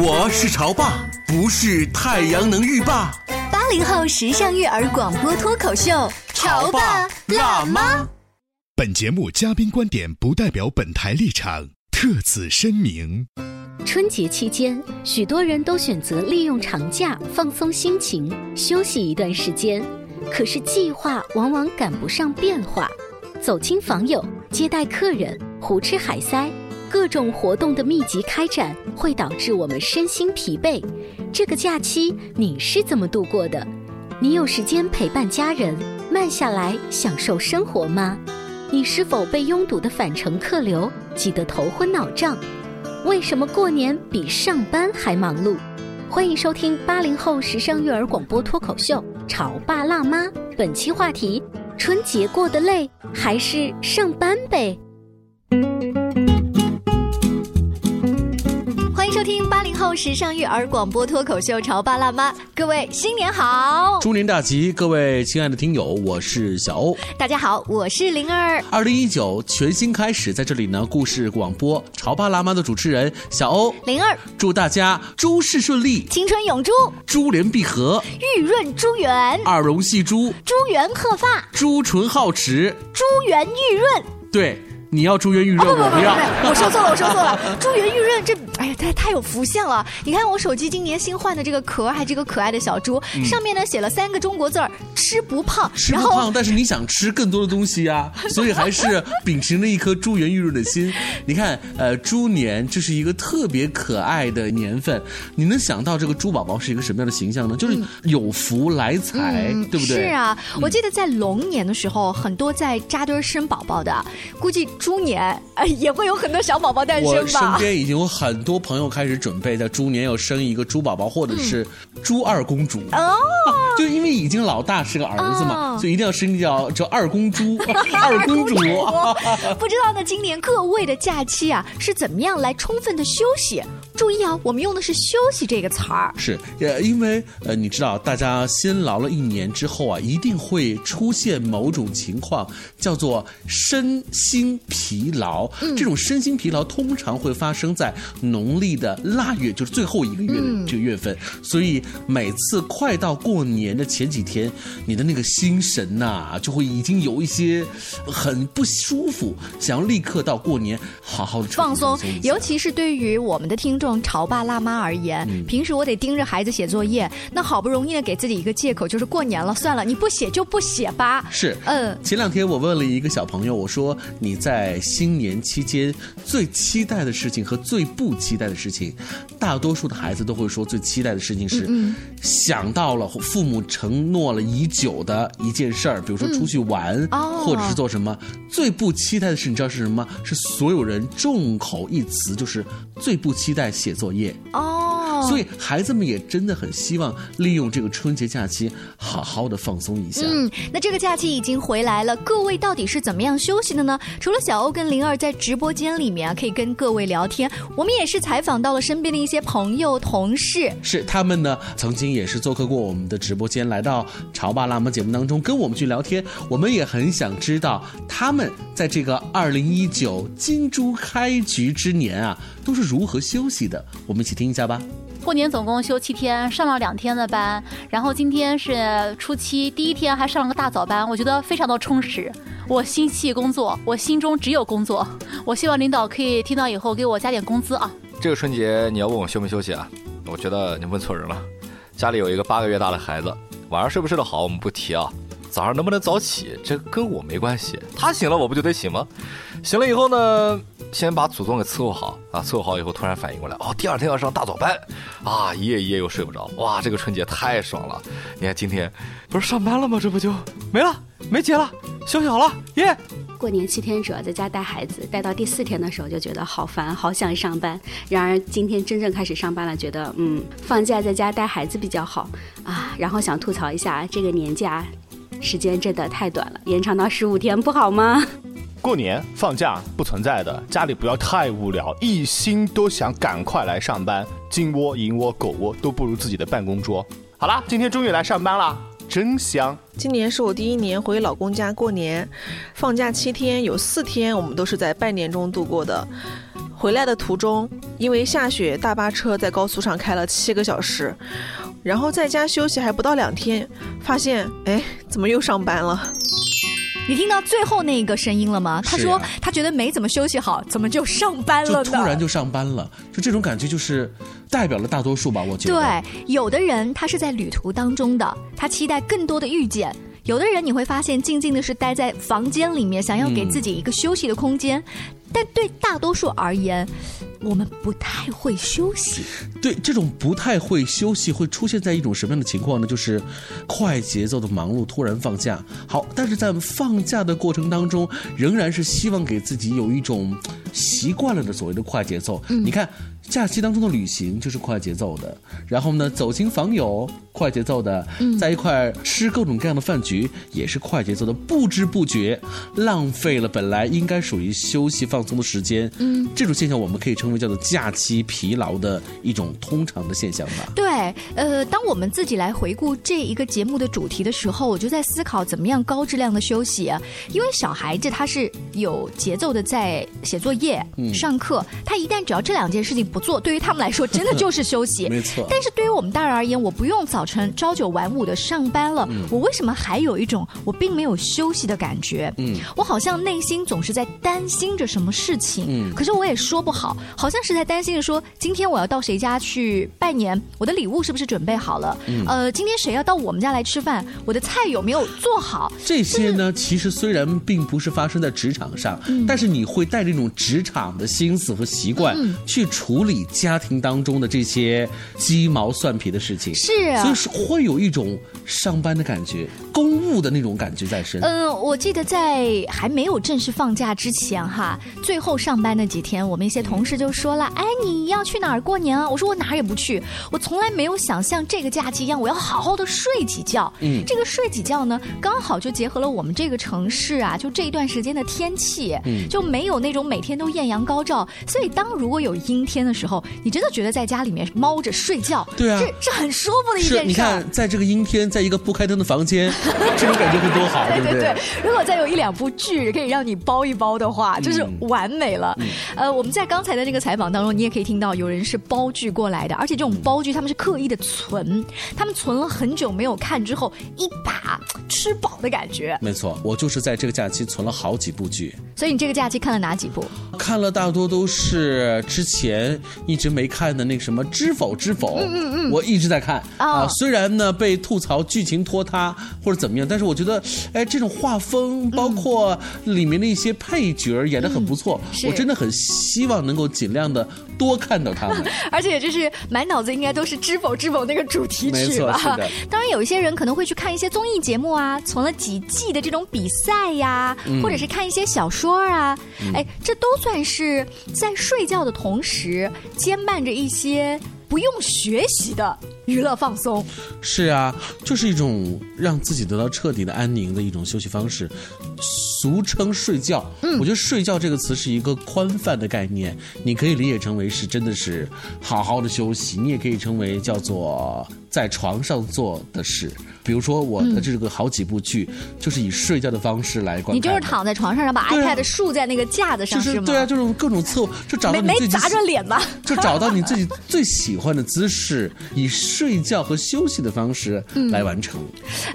我是潮爸，不是太阳能浴霸。八零后时尚育儿广播脱口秀，潮爸辣妈。本节目嘉宾观点不代表本台立场，特此声明。春节期间，许多人都选择利用长假放松心情，休息一段时间。可是计划往往赶不上变化，走亲访友、接待客人、胡吃海塞。各种活动的密集开展会导致我们身心疲惫。这个假期你是怎么度过的？你有时间陪伴家人，慢下来享受生活吗？你是否被拥堵的返程客流挤得头昏脑胀？为什么过年比上班还忙碌？欢迎收听八零后时尚育儿广播脱口秀《潮爸辣妈》，本期话题：春节过得累还是上班呗？收听八零后时尚育儿广播脱口秀《潮爸辣妈》，各位新年好，猪年大吉！各位亲爱的听友，我是小欧。大家好，我是灵儿。二零一九全新开始，在这里呢，故事广播《潮爸辣妈》的主持人小欧、灵儿，祝大家诸事顺利，青春永驻，珠联璧合，玉润珠圆，二龙戏珠，珠圆鹤发，朱唇皓齿，珠圆玉润。对。你要珠圆玉润，我不要。我说错了，我说错了。珠圆玉润，这哎呀，太太有福相了。你看我手机今年新换的这个壳，还这个可爱的小猪，上面呢写了三个中国字儿：吃不胖。吃不胖，但是你想吃更多的东西呀，所以还是秉承着一颗珠圆玉润的心。你看，呃，猪年这是一个特别可爱的年份，你能想到这个猪宝宝是一个什么样的形象呢？就是有福来财，对不对？是啊，我记得在龙年的时候，很多在扎堆生宝宝的，估计。猪年呃也会有很多小宝宝诞生吧？我身边已经有很多朋友开始准备在猪年要生一个猪宝宝，或者是猪二公主哦。就因为已经老大是个儿子嘛，所以一定要生个叫叫二公猪、二公主。不知道呢，今年各位的假期啊是怎么样来充分的休息？注意啊，我们用的是“休息”这个词儿。是，呃，因为呃，你知道，大家辛劳了一年之后啊，一定会出现某种情况，叫做身心。疲劳，这种身心疲劳通常会发生在农历的腊月，就是最后一个月的这个月份。所以每次快到过年的前几天，你的那个心神呐，就会已经有一些很不舒服，想要立刻到过年好好的放松。尤其是对于我们的听众潮爸辣妈而言，平时我得盯着孩子写作业，那好不容易呢给自己一个借口，就是过年了，算了，你不写就不写吧。是，嗯。前两天我问了一个小朋友，我说你在。在新年期间，最期待的事情和最不期待的事情，大多数的孩子都会说，最期待的事情是想到了父母承诺了已久的一件事儿，比如说出去玩，或者是做什么。最不期待的事，你知道是什么？是所有人众口一词，就是最不期待写作业。哦，所以孩子们也真的很希望利用这个春节假期好好的放松一下。嗯，那这个假期已经回来了，各位到底是怎么样休息的呢？除了小。欧跟灵儿在直播间里面啊，可以跟各位聊天。我们也是采访到了身边的一些朋友、同事，是他们呢，曾经也是做客过我们的直播间，来到《潮爸辣妈》节目当中跟我们去聊天。我们也很想知道他们在这个二零一九金猪开局之年啊，都是如何休息的。我们一起听一下吧。过年总共休七天，上了两天的班，然后今天是初七，第一天还上了个大早班，我觉得非常的充实。我心系工作，我心中只有工作。我希望领导可以听到以后给我加点工资啊！这个春节你要问我休没休息啊？我觉得你问错人了。家里有一个八个月大的孩子，晚上睡不睡得好我们不提啊，早上能不能早起这跟我没关系。他醒了我不就得醒吗？醒了以后呢，先把祖宗给伺候好啊，伺候好以后突然反应过来，哦，第二天要上大早班，啊，一夜一夜又睡不着，哇，这个春节太爽了！你看今天不是上班了吗？这不就没了，没节了，休息好了，耶！过年七天主要在家带孩子，带到第四天的时候就觉得好烦，好想上班。然而今天真正开始上班了，觉得嗯，放假在家带孩子比较好啊。然后想吐槽一下，这个年假时间真的太短了，延长到十五天不好吗？过年放假不存在的，家里不要太无聊，一心都想赶快来上班，金窝、银窝、狗窝都不如自己的办公桌。好啦，今天终于来上班啦，真香！今年是我第一年回老公家过年，放假七天，有四天我们都是在拜年中度过的。回来的途中，因为下雪，大巴车在高速上开了七个小时，然后在家休息还不到两天，发现哎，怎么又上班了？你听到最后那个声音了吗？他说他觉得没怎么休息好，怎么就上班了呢？就突然就上班了，就这种感觉就是代表了大多数吧？我觉得对，有的人他是在旅途当中的，他期待更多的遇见；有的人你会发现静静的是待在房间里面，想要给自己一个休息的空间。但对大多数而言，我们不太会休息。对，这种不太会休息会出现在一种什么样的情况呢？就是快节奏的忙碌突然放假，好，但是在放假的过程当中，仍然是希望给自己有一种习惯了的所谓的快节奏。你看。假期当中的旅行就是快节奏的，然后呢，走亲访友快节奏的，在一块吃各种各样的饭局也是快节奏的，不知不觉浪费了本来应该属于休息放松的时间。嗯，这种现象我们可以称为叫做假期疲劳的一种通常的现象吧。对，呃，当我们自己来回顾这一个节目的主题的时候，我就在思考怎么样高质量的休息。因为小孩子他是有节奏的在写作业、上课，他一旦只要这两件事情不。做对于他们来说真的就是休息，没错。但是对于我们大人而言，我不用早晨朝九晚五的上班了，我为什么还有一种我并没有休息的感觉？嗯，我好像内心总是在担心着什么事情，嗯，可是我也说不好，好像是在担心着说，今天我要到谁家去拜年，我的礼物是不是准备好了？嗯呃，今天谁要到我们家来吃饭，我的菜有没有做好？这些呢，其实虽然并不是发生在职场上，但是你会带着一种职场的心思和习惯去处理。理家庭当中的这些鸡毛蒜皮的事情，是，所以是会有一种上班的感觉，公务的那种感觉在身。嗯，我记得在还没有正式放假之前，哈，最后上班那几天，我们一些同事就说了：“哎，你要去哪儿过年啊？”我说：“我哪儿也不去，我从来没有想像这个假期一样，我要好好的睡几觉。”嗯，这个睡几觉呢，刚好就结合了我们这个城市啊，就这一段时间的天气，嗯，就没有那种每天都艳阳高照，所以当如果有阴天的。时候，你真的觉得在家里面猫着睡觉，对啊，这这很舒服的一件事。你看，在这个阴天，在一个不开灯的房间，这种感觉会多好，对不对？如果再有一两部剧可以让你包一包的话，就是完美了。呃，我们在刚才的那个采访当中，你也可以听到有人是包剧过来的，而且这种包剧他们是刻意的存，他们存了很久没有看之后，一把吃饱的感觉。没错，我就是在这个假期存了好几部剧。所以你这个假期看了哪几部？看了大多都是之前。一直没看的那个什么《知否知否》，嗯嗯嗯，我一直在看啊。虽然呢被吐槽剧情拖沓或者怎么样，但是我觉得，哎，这种画风包括里面的一些配角演的很不错。我真的很希望能够尽量的多看到他们。而且就是满脑子应该都是《知否知否》那个主题曲吧？当然有一些人可能会去看一些综艺节目啊，存了几季的这种比赛呀，或者是看一些小说啊，哎，这都算是在睡觉的同时。兼伴着一些不用学习的娱乐放松，是啊，就是一种让自己得到彻底的安宁的一种休息方式，俗称睡觉。嗯，我觉得睡觉这个词是一个宽泛的概念，你可以理解成为是真的是好好的休息，你也可以称为叫做在床上做的事。比如说我的这个好几部剧，就是以睡觉的方式来观看。你就是躺在床上，然后把 iPad 竖在那个架子上，是吗？对啊，就是各种侧，就找到没没砸着脸吧？就找到你自己最喜欢的姿势，以睡觉和休息的方式来完成。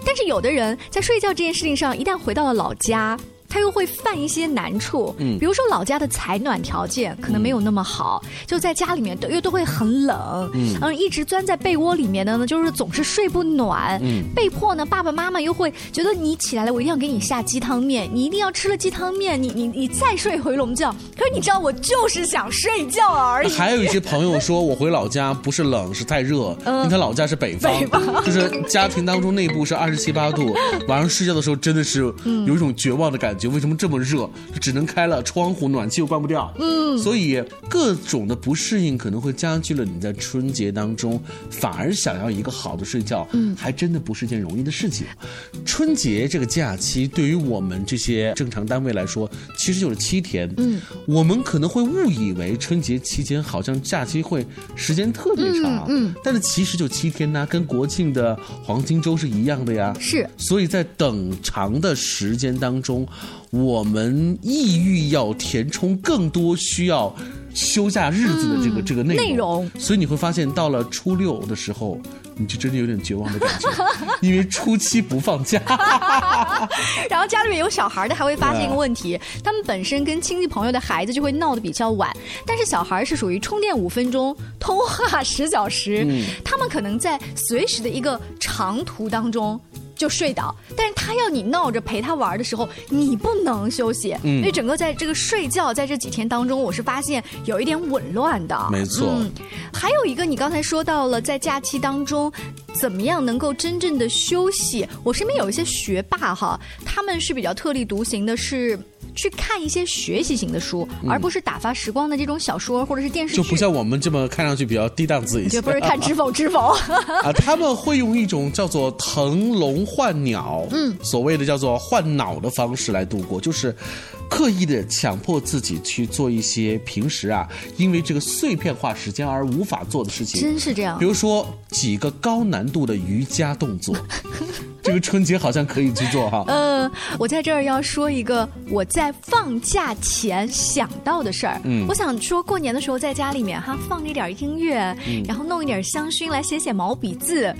但是有的人在睡觉这件事情上，一旦回到了老家。他又会犯一些难处。嗯。比如说老家的采暖条件可能没有那么好，就在家里面都又都会很冷，嗯。然后一直钻在被窝里面的呢，就是总是睡不暖，嗯。被迫呢，爸爸妈妈又会觉得你起来了，我一定要给你下鸡汤面，你一定要吃了鸡汤面，你你你再睡回笼觉。可是你知道，我就是想睡觉而已。还有一些朋友说，我回老家不是冷，是太热，嗯。因为他老家是北方，北方。就是家庭当中内部是二十七八度，晚上睡觉的时候真的是嗯。有一种绝望的感觉，为什么这么热？就只能开了窗户，暖气又关不掉，嗯所以各种的不适应可能会加剧了你在春节当中反而想要一个好的睡觉，嗯还真的不是件容易的事情。春节这个假期对于我们这些正常单位来说，其实就是七天，嗯，我们可能会误以为春节期间好像假期会时间特别长，嗯嗯但是其实就七天呐、跟国庆的黄金周是一样的呀。是，所以在等长的时间当中，我们意欲要填充更多需要休假日子的这个、嗯这个内容，内容所以你会发现到了初六的时候，你就真的有点绝望的感觉，因为初七不放假。然后家里面有小孩的还会发现一个问题，他们本身跟亲戚朋友的孩子就会闹得比较晚，但是小孩是属于充电五分钟，通话十小时，嗯他们可能在随时的一个长途当中。就睡倒，但是他要你闹着陪他玩的时候，你不能休息，嗯所以整个在这个睡觉在这几天当中，我是发现有一点紊乱的。没错嗯，还有一个你刚才说到了，在假期当中，怎么样能够真正的休息？我身边有一些学霸哈，他们是比较特立独行的，是。去看一些学习型的书，嗯而不是打发时光的这种小说或者是电视剧。就不像我们这么看上去比较低档次一些，就不是看知否知否。啊，他们会用一种叫做腾笼换鸟，嗯所谓的叫做换脑的方式来度过，就是刻意的强迫自己去做一些平时啊因为这个碎片化时间而无法做的事情，真是这样比如说几个高难度的瑜伽动作，这个春节好像可以去做哈。呃，我在这儿要说一个我在放假前想到的事儿。嗯我想说过年的时候在家里面哈放一点音乐，嗯然后弄一点香薰来写写毛笔字。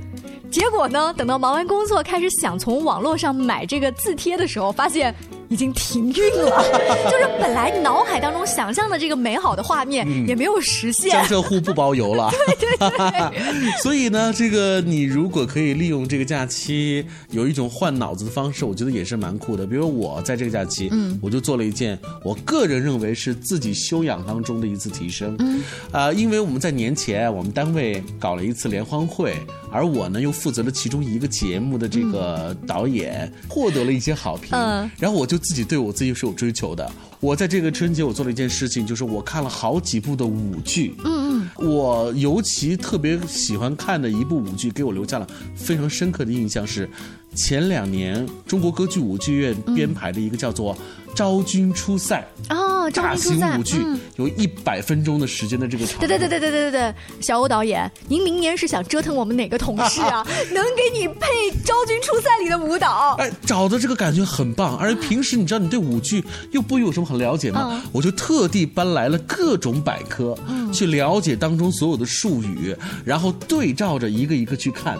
结果呢，等到忙完工作开始想从网络上买这个字帖的时候，发现已经停运了。就是本来脑海当中想象的这个美好的画面嗯也没有实现。江浙沪不包邮了，对 对对。所以呢，这个你如果可以利用这个假期，有一种换脑子的方式，我觉得也是蛮酷的。比如我在这个假期，嗯我就做了一件我个人认为是自己修养当中的一次提升。嗯，啊、因为我们在年前我们单位搞了一次联欢会，而我呢又负责了其中一个节目的这个导演，获得了一些好评。嗯然后我就自己对我自己是有追求的。我在这个春节我做了一件事情，就是我看了好几部的舞剧。嗯嗯我尤其特别喜欢看的一部舞剧，给我留下了非常深刻的印象是，前两年中国歌剧舞剧院编排的一个叫做《昭君出塞哦昭君舞剧有一百分钟的时间的这个长对对对对对对对小欧导演您明年是想折腾我们哪个同事啊？能给你配昭君出塞里的舞蹈？哎找的这个感觉很棒而且平时你知道你对舞剧又不有什么很了解吗？我就特地搬来了各种百科去了解当中所有的术语然后对照着一个一个去看。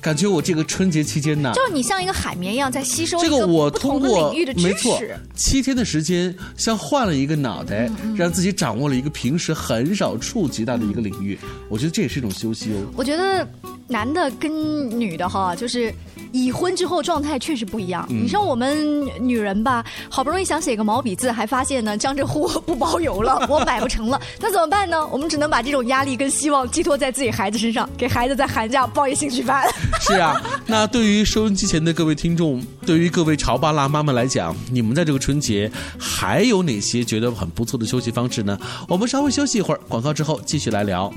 感觉我这个春节期间呢，就是你像一个海绵一样在吸收这一个个我不同的通过领域的知没错识。七天的时间，像换了一个脑袋，嗯让自己掌握了一个平时很少触及到的一个领域。我觉得这也是一种休息哦。我觉得男的跟女的哈，就是已婚之后状态确实不一样。嗯你像我们女人吧，好不容易想写个毛笔字，还发现呢江浙沪不包邮了，我买不成了，那怎么办呢？我们只能把这种压力跟希望寄托在自己孩子身上，给孩子在寒假报一兴趣班。是啊，那对于收音机前的各位听众，对于各位潮爸辣妈们来讲，你们在这个春节还有哪些觉得很不错的休息方式呢？我们稍微休息一会儿，广告之后继续来聊。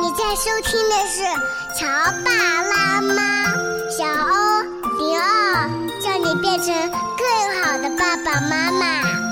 你在收听的是《潮爸辣妈》，小欧零二，叫你变成更好的爸爸妈妈。《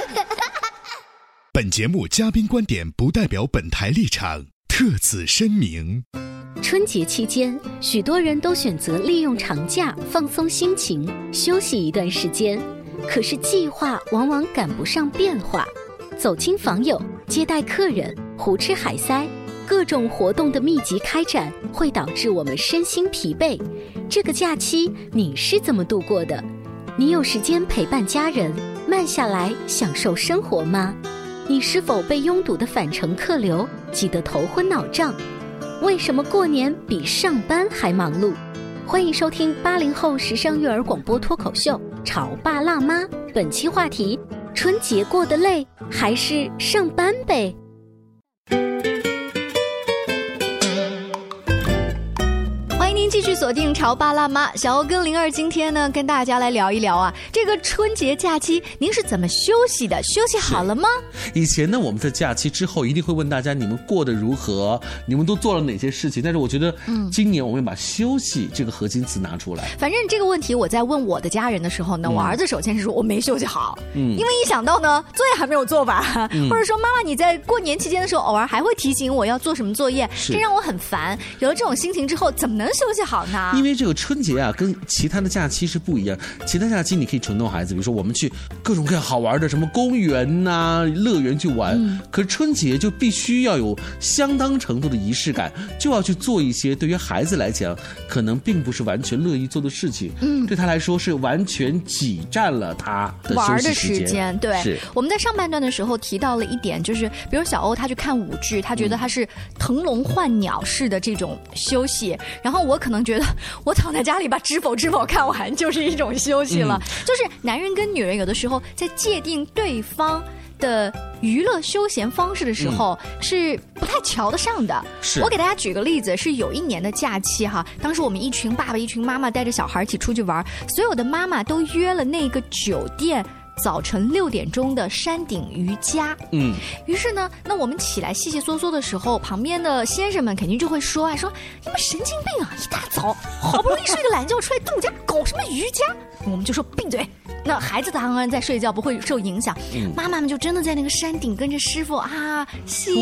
本节目嘉宾观点不代表本台立场，特此声明。春节期间，许多人都选择利用长假放松心情，休息一段时间。可是计划往往赶不上变化，走亲访友、接待客人、胡吃海塞，各种活动的密集开展会导致我们身心疲惫。这个假期你是怎么度过的？你有时间陪伴家人，慢下来享受生活吗？你是否被拥堵的返程客流挤得头昏脑胀？为什么过年比上班还忙碌？欢迎收听八零后时尚育儿广播脱口秀《潮爸辣妈》，本期话题：春节过得累还是上班呗？继续锁定《潮爸辣妈》，小欧跟灵儿今天呢，跟大家来聊一聊啊，这个春节假期您是怎么休息的？休息好了吗？以前呢，我们在假期之后一定会问大家你们过得如何，你们都做了哪些事情。但是我觉得，嗯今年我们把休息这个核心词拿出来。反正这个问题我在问我的家人的时候呢，嗯我儿子首先是说我没休息好，嗯因为一想到呢作业还没有做完，嗯或者说妈妈你在过年期间的时候偶尔还会提醒我要做什么作业，是这让我很烦。有了这种心情之后，怎么能休息好呢？因为这个春节啊，跟其他的假期是不一样。其他假期你可以承诺孩子，比如说我们去各种各样好玩的什么公园呐、乐园去玩。嗯可是春节就必须要有相当程度的仪式感，就要去做一些对于孩子来讲可能并不是完全乐意做的事情。嗯对他来说是完全挤占了他的玩的时时间，对。我们在上半段的时候提到了一点，就是比如小欧他去看舞剧，他觉嗯得他是腾笼换鸟式的这种休息，然后我可能觉得我躺在家里把《知否知否》看完就是一种休息了。嗯就是男人跟女人有的时候在界定对方。的娱乐休闲方式的时候、是不太瞧得上的。是我给大家举个例子，是有一年的假期哈，当时我们一群爸爸、一群妈妈带着小孩一起出去玩，所有的妈妈都约了那个酒店。早晨六点钟的山顶瑜伽，嗯，于是呢，那我们起来细细嗦嗦的时候，旁边的先生们肯定就会说啊，说你们神经病啊！一大早好不容易睡个懒觉出来度假，搞什么瑜伽？我们就说闭嘴。那孩子当然在睡觉，不会受影响。嗯妈妈们就真的在那个山顶跟着师傅啊吸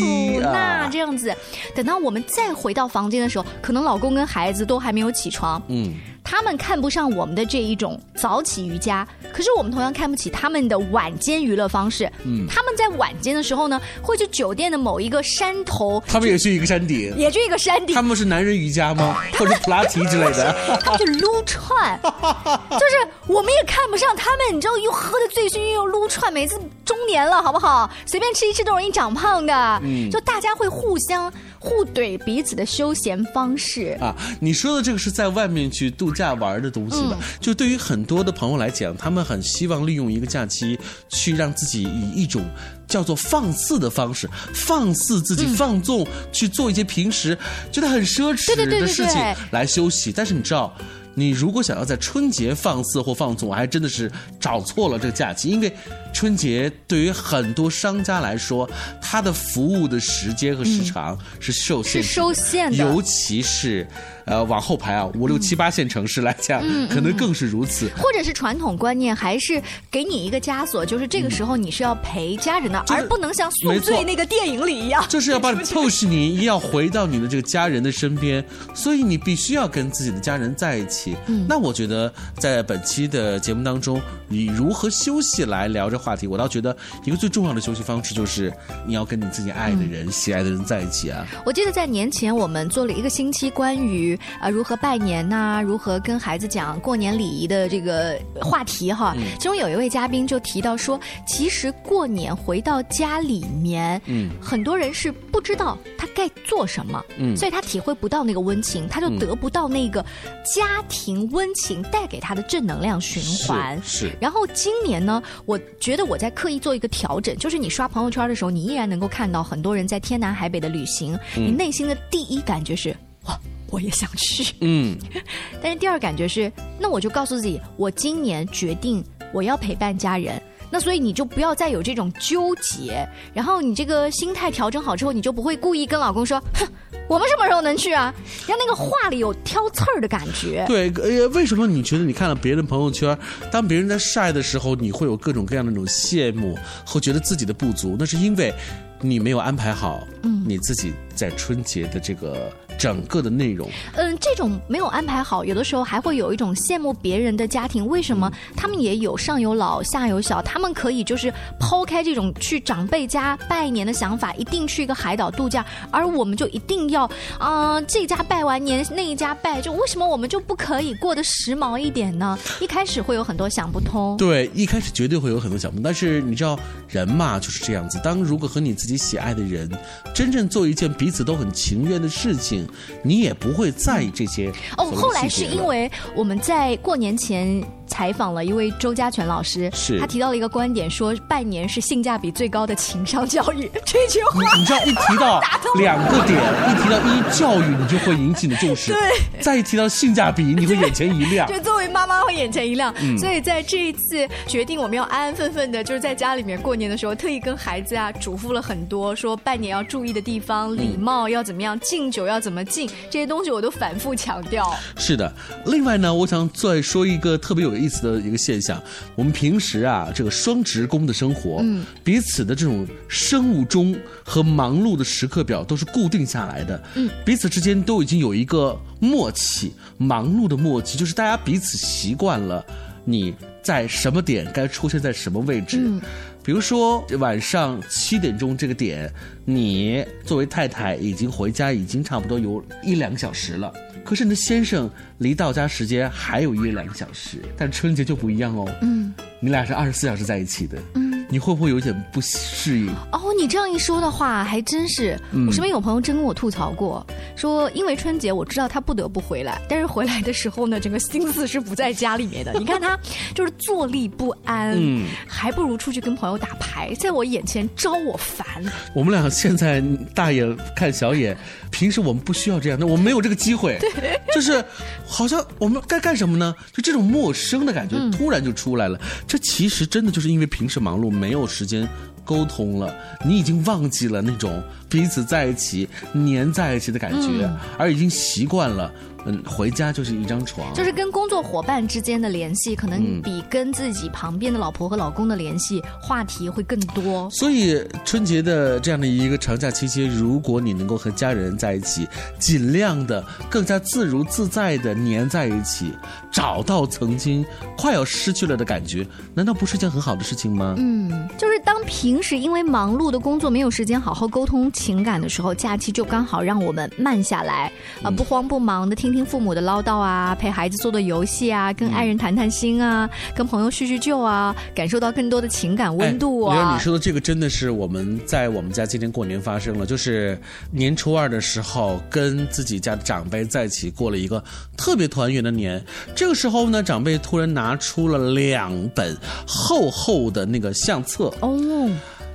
吐纳啊这样子。等到我们再回到房间的时候，可能老公跟孩子都还没有起床。嗯，他们看不上我们的这一种早起瑜伽，可是我们同样看不起他们的晚间娱乐方式。嗯他们在晚间的时候呢，会去酒店的某一个山头，他们也去一个山顶，也去一个山顶他，们是男人瑜伽吗？或者是普拉提之类的？他们去撸串，就是我们也看不上他们，你知道，又喝的醉醺醺又撸串，每次中年了，好不好？随便吃一吃都容易长胖的。嗯就大家会互相互怼彼此的休闲方式。啊，你说的这个是在外面去度假玩的东西吧？嗯就对于很多的朋友来讲，他们很希望利用一个假期去让自己以一种叫做放肆的方式，放肆自己，放纵、去做一些平时觉得很奢侈的事情对来休息。但是你知道。你如果想要在春节放肆或放纵，我还真的是找错了这个假期，因为春节对于很多商家来说，它的服务的时间和时长是受限制的、嗯是受限的尤其是呃往后排啊，五六七八线城市来讲，可能更是如此。或者是传统观念，还是给你一个枷锁，就是这个时候你是要陪家人的，而不能像宿醉那个电影里一样，就是要把 你 push 你要回到你的这个家人的身边，所以你必须要跟自己的家人在一起。嗯。那我觉得在本期的节目当中，以如何休息来聊这话题，我倒觉得一个最重要的休息方式就是你要跟你自己爱的人、喜爱的人在一起啊。我记得在年前我们做了一个星期关于呃如何拜年呐、如何跟孩子讲过年礼仪的这个话题哈。嗯。其中有一位嘉宾就提到说，其实过年回到家里面，嗯。很多人是不知道他该做什么，嗯。所以他体会不到那个温情，他就嗯得不到那个家庭温情带给他的正能量循环。是是。然后今年呢，我觉得我在刻意做一个调整，就是你刷朋友圈的时候，你依然能够看到很多人在天南海北的旅行，嗯。你内心的第一感觉是哇，我也想去。嗯 但是第二感觉是，那我就告诉自己，我今年决定我要陪伴家人。那所以你就不要再有这种纠结，然后你这个心态调整好之后，你就不会故意跟老公说，哼，我们什么时候能去啊？让那个话里有挑刺儿的感觉。对，呃，为什么你觉得你看了别人朋友圈，当别人在晒的时候，你会有各种各样的那种羡慕和觉得自己的不足？那是因为你没有安排好，嗯你自己在春节的这个整个的内容。嗯，这种没有安排好，有的时候还会有一种羡慕别人的家庭。为什么他们也有上有老下有小，他们可以就是抛开这种去长辈家拜年的想法，一定去一个海岛度假，而我们就一定要啊、这家拜完年那一家拜，就为什么我们就不可以过得时髦一点呢？一开始会有很多想不通。对，一开始绝对会有很多想不通，但是你知道，人嘛就是这样子。当如果和你自己喜爱的人真正做一件彼此都很情愿的事情，你也不会在意这些哦，后来是因为我们在过年前采访了一位周家全老师，是。他提到了一个观点，说拜年是性价比最高的情商教育。这句话你你知道，一提到 两个点，一提到一教育，你就会引起你的重视；对。再一提到性价比，你会眼前一亮。就作为妈妈会眼前一亮，嗯。所以在这一次决定我们要安安分分的，就是在家里面过年的时候，特意跟孩子啊嘱咐了很多，说拜年要注意的地方，礼貌要怎么样，敬酒要怎么敬，这些东西我都反复强调。是的，另外呢，我想再说一个特别有意思的一个现象。我们平时啊，这个双职工的生活，嗯彼此的这种生物钟和忙碌的时刻表都是固定下来的，嗯彼此之间都已经有一个默契，忙碌的默契，就是大家彼此习惯了你在什么点该出现在什么位置。嗯比如说晚上七点钟这个点，你作为太太已经回家，已经差不多有一两个小时了。可是你的先生离到家时间还有一两个小时，但春节就不一样哦。嗯你俩是二十四小时在一起的，嗯，你会不会有点不适应？哦，你这样一说的话，还真是。嗯我身边有朋友真跟我吐槽过，说因为春节我知道他不得不回来，但是回来的时候呢，整个心思是不在家里面的。你看他就是坐立不安，嗯还不如出去跟朋友打牌，在我眼前招我烦。我们俩现在大眼看小眼，平时我们不需要这样，那我们没有这个机会，就是好像我们该干什么呢？就这种陌生的感觉嗯突然就出来了。这其实真的就是因为平时忙碌，没有时间沟通了，你已经忘记了那种彼此在一起、黏在一起的感觉，嗯而已经习惯了，嗯，回家就是一张床，就是跟工作伙伴之间的联系，可能嗯比跟自己旁边的老婆和老公的联系话题会更多。所以春节的这样的一个长假期间，如果你能够和家人在一起，尽量的更加自如自在的黏在一起，找到曾经快要失去了的感觉，难道不是一件很好的事情吗？嗯，就是当平时因为忙碌的工作没有时间好好沟通情感的时候，假期就刚好让我们慢下来，啊、不慌不忙的听听父母的唠叨啊，陪孩子做做游戏啊，跟爱人谈谈心啊，跟朋友叙叙旧啊，感受到更多的情感温度刘啊。你说的这个真的是我们在我们家今年过年发生了，就是年初二的时候，跟自己家的长辈在一起过了一个特别团圆的年。这个时候呢，长辈突然拿出了两本厚厚的那个相册哦，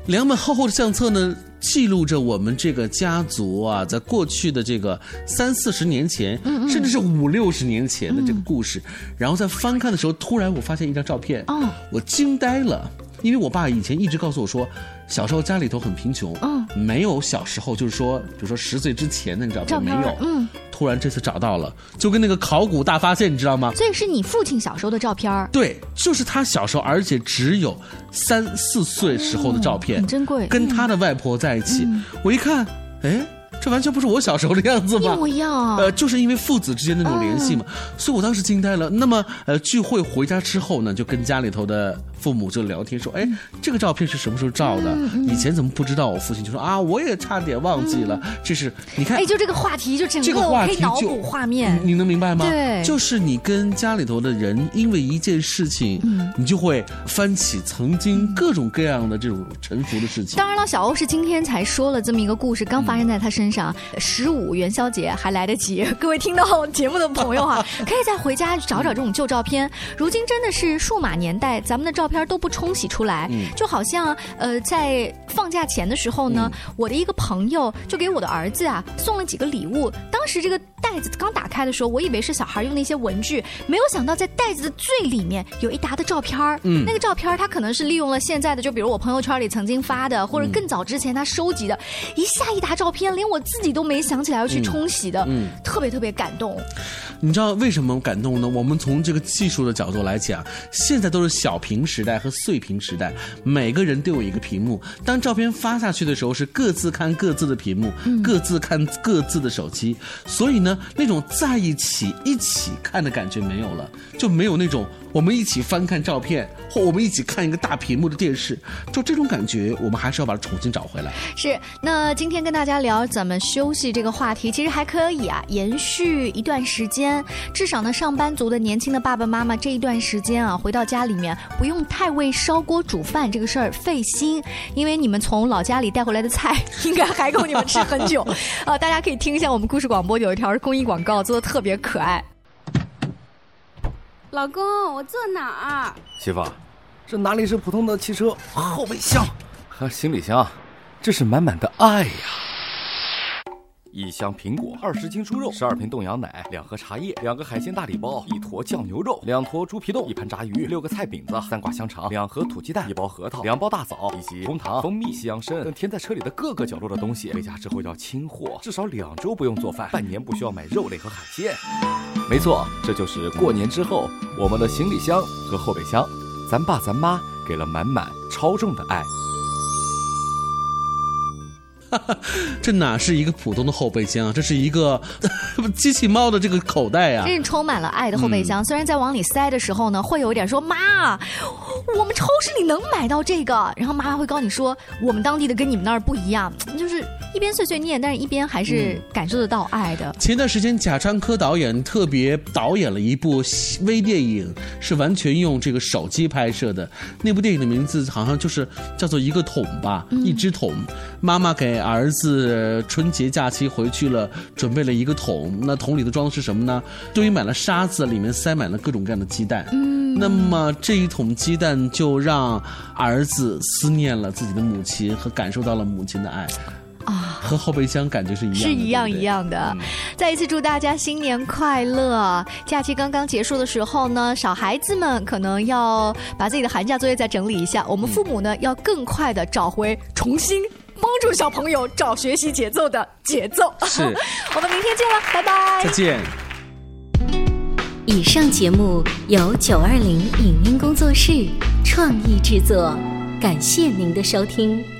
两本厚厚的相册呢，记录着我们这个家族啊，在过去的这个三四十年前，嗯嗯甚至是五六十年前的这个故事。然后在翻看的时候，突然我发现一张照片，哦，我惊呆了。因为我爸以前一直告诉我说，小时候家里头很贫穷，嗯没有小时候就是说，比如说十岁之前的那个照照片片没有，嗯，突然这次找到了，就跟那个考古大发现，你知道吗？所以是你父亲小时候的照片儿，对，就是他小时候，而且只有三四岁时候的照片，很珍贵跟他的外婆在一起，我一看，哎。这完全不是我小时候的样子吧？一模一样啊呃，就是因为父子之间的那种联系嘛，所以我当时惊呆了。那么，呃，聚会回家之后呢，就跟家里头的父母就聊天说，哎，这个照片是什么时候照的？以前怎么不知道？我父亲就说啊，我也差点忘记了。这是你看，哎，就这个话题，就整个我这个话题就可以脑补画面。你你能明白吗？对对就是你跟家里头的人因为一件事情，嗯你就会翻起曾经各种各样的这种沉浮的事情。当然了，小欧是今天才说了这么一个故事，刚发生在他身上。十五元宵节还来得及，各位听到节目的朋友哈、可以再回家找找这种旧照片。如今真的是数码年代，咱们的照片都不冲洗出来，嗯就好像呃，在放假前的时候呢，我的一个朋友就给我的儿子啊送了几个礼物。当时这个袋子刚打开的时候，我以为是小孩用的一些文具，没有想到在袋子的最里面有一沓的照片儿嗯那个照片儿他可能是利用了现在的，就比如我朋友圈里曾经发的，或者更早之前他收集的，一下一沓照片，连我自己都没想起来要去冲洗的，嗯嗯特别特别感动。你知道为什么感动呢？我们从这个技术的角度来讲，现在都是小屏时代和碎屏时代，每个人都有一个屏幕。当照片发下去的时候，是各自看各自的屏幕，嗯各自看各自的手机，所以呢，那种在一起一起看的感觉没有了，就没有那种我们一起翻看照片，或我们一起看一个大屏幕的电视，就这种感觉，我们还是要把它重新找回来。是，那今天跟大家聊怎么休息这个话题，其实还可以啊，延续一段时间。至少呢，上班族的年轻的爸爸妈妈这一段时间啊，回到家里面不用太为烧锅煮饭这个事儿费心，因为你们从老家里带回来的菜应该还够你们吃很久。啊，大家可以听一下我们故事广播有一条是公益广告，做的特别可爱。老公，我坐哪儿？媳妇，这哪里是普通的汽车后备箱和行李箱，这是满满的爱呀！一箱苹果，二十斤猪肉，十二瓶冻羊奶，两盒茶叶，两个海鲜大礼包，一坨酱牛肉，两坨猪皮冻，一盘炸鱼，六个菜饼子，三挂香肠，两盒土鸡蛋，一包核桃，两包大枣，以及红糖、蜂蜜、西洋参等填在车里的各个角落的东西，回家之后要清货，至少两周不用做饭，半年不需要买肉类和海鲜。没错，这就是过年之后我们的行李箱和后备箱，咱爸咱妈给了满满超重的爱。这哪是一个普通的后备箱啊，这是一个 机器猫的这个口袋啊！真是充满了爱的后备箱。虽然在往里塞的时候呢，会有一点说妈，我们超市里能买到这个，然后妈妈会告诉你说我们当地的跟你们那儿不一样，就是一边碎碎念，但是一边还是感受得到爱的。前段时间，贾樟柯导演特别导演了一部微电影，是完全用这个手机拍摄的。那部电影的名字好像就是叫做一个桶吧，一只桶。妈妈给儿子春节假期回去了，准备了一个桶。那桶里头装的是什么呢？对于买了沙子，里面塞满了各种各样的鸡蛋。嗯，那么这一桶鸡蛋就让儿子思念了自己的母亲和感受到了母亲的爱。啊，和后备箱感觉是一样的，是一样一样的。再一次祝大家新年快乐！假期刚刚结束的时候呢，小孩子们可能要把自己的寒假作业再整理一下，我们父母呢要更快的找回重新。帮助小朋友找学习节奏的节奏。是 我们明天见了，拜拜。再见。以上节目由九二零影音工作室创意制作，感谢您的收听。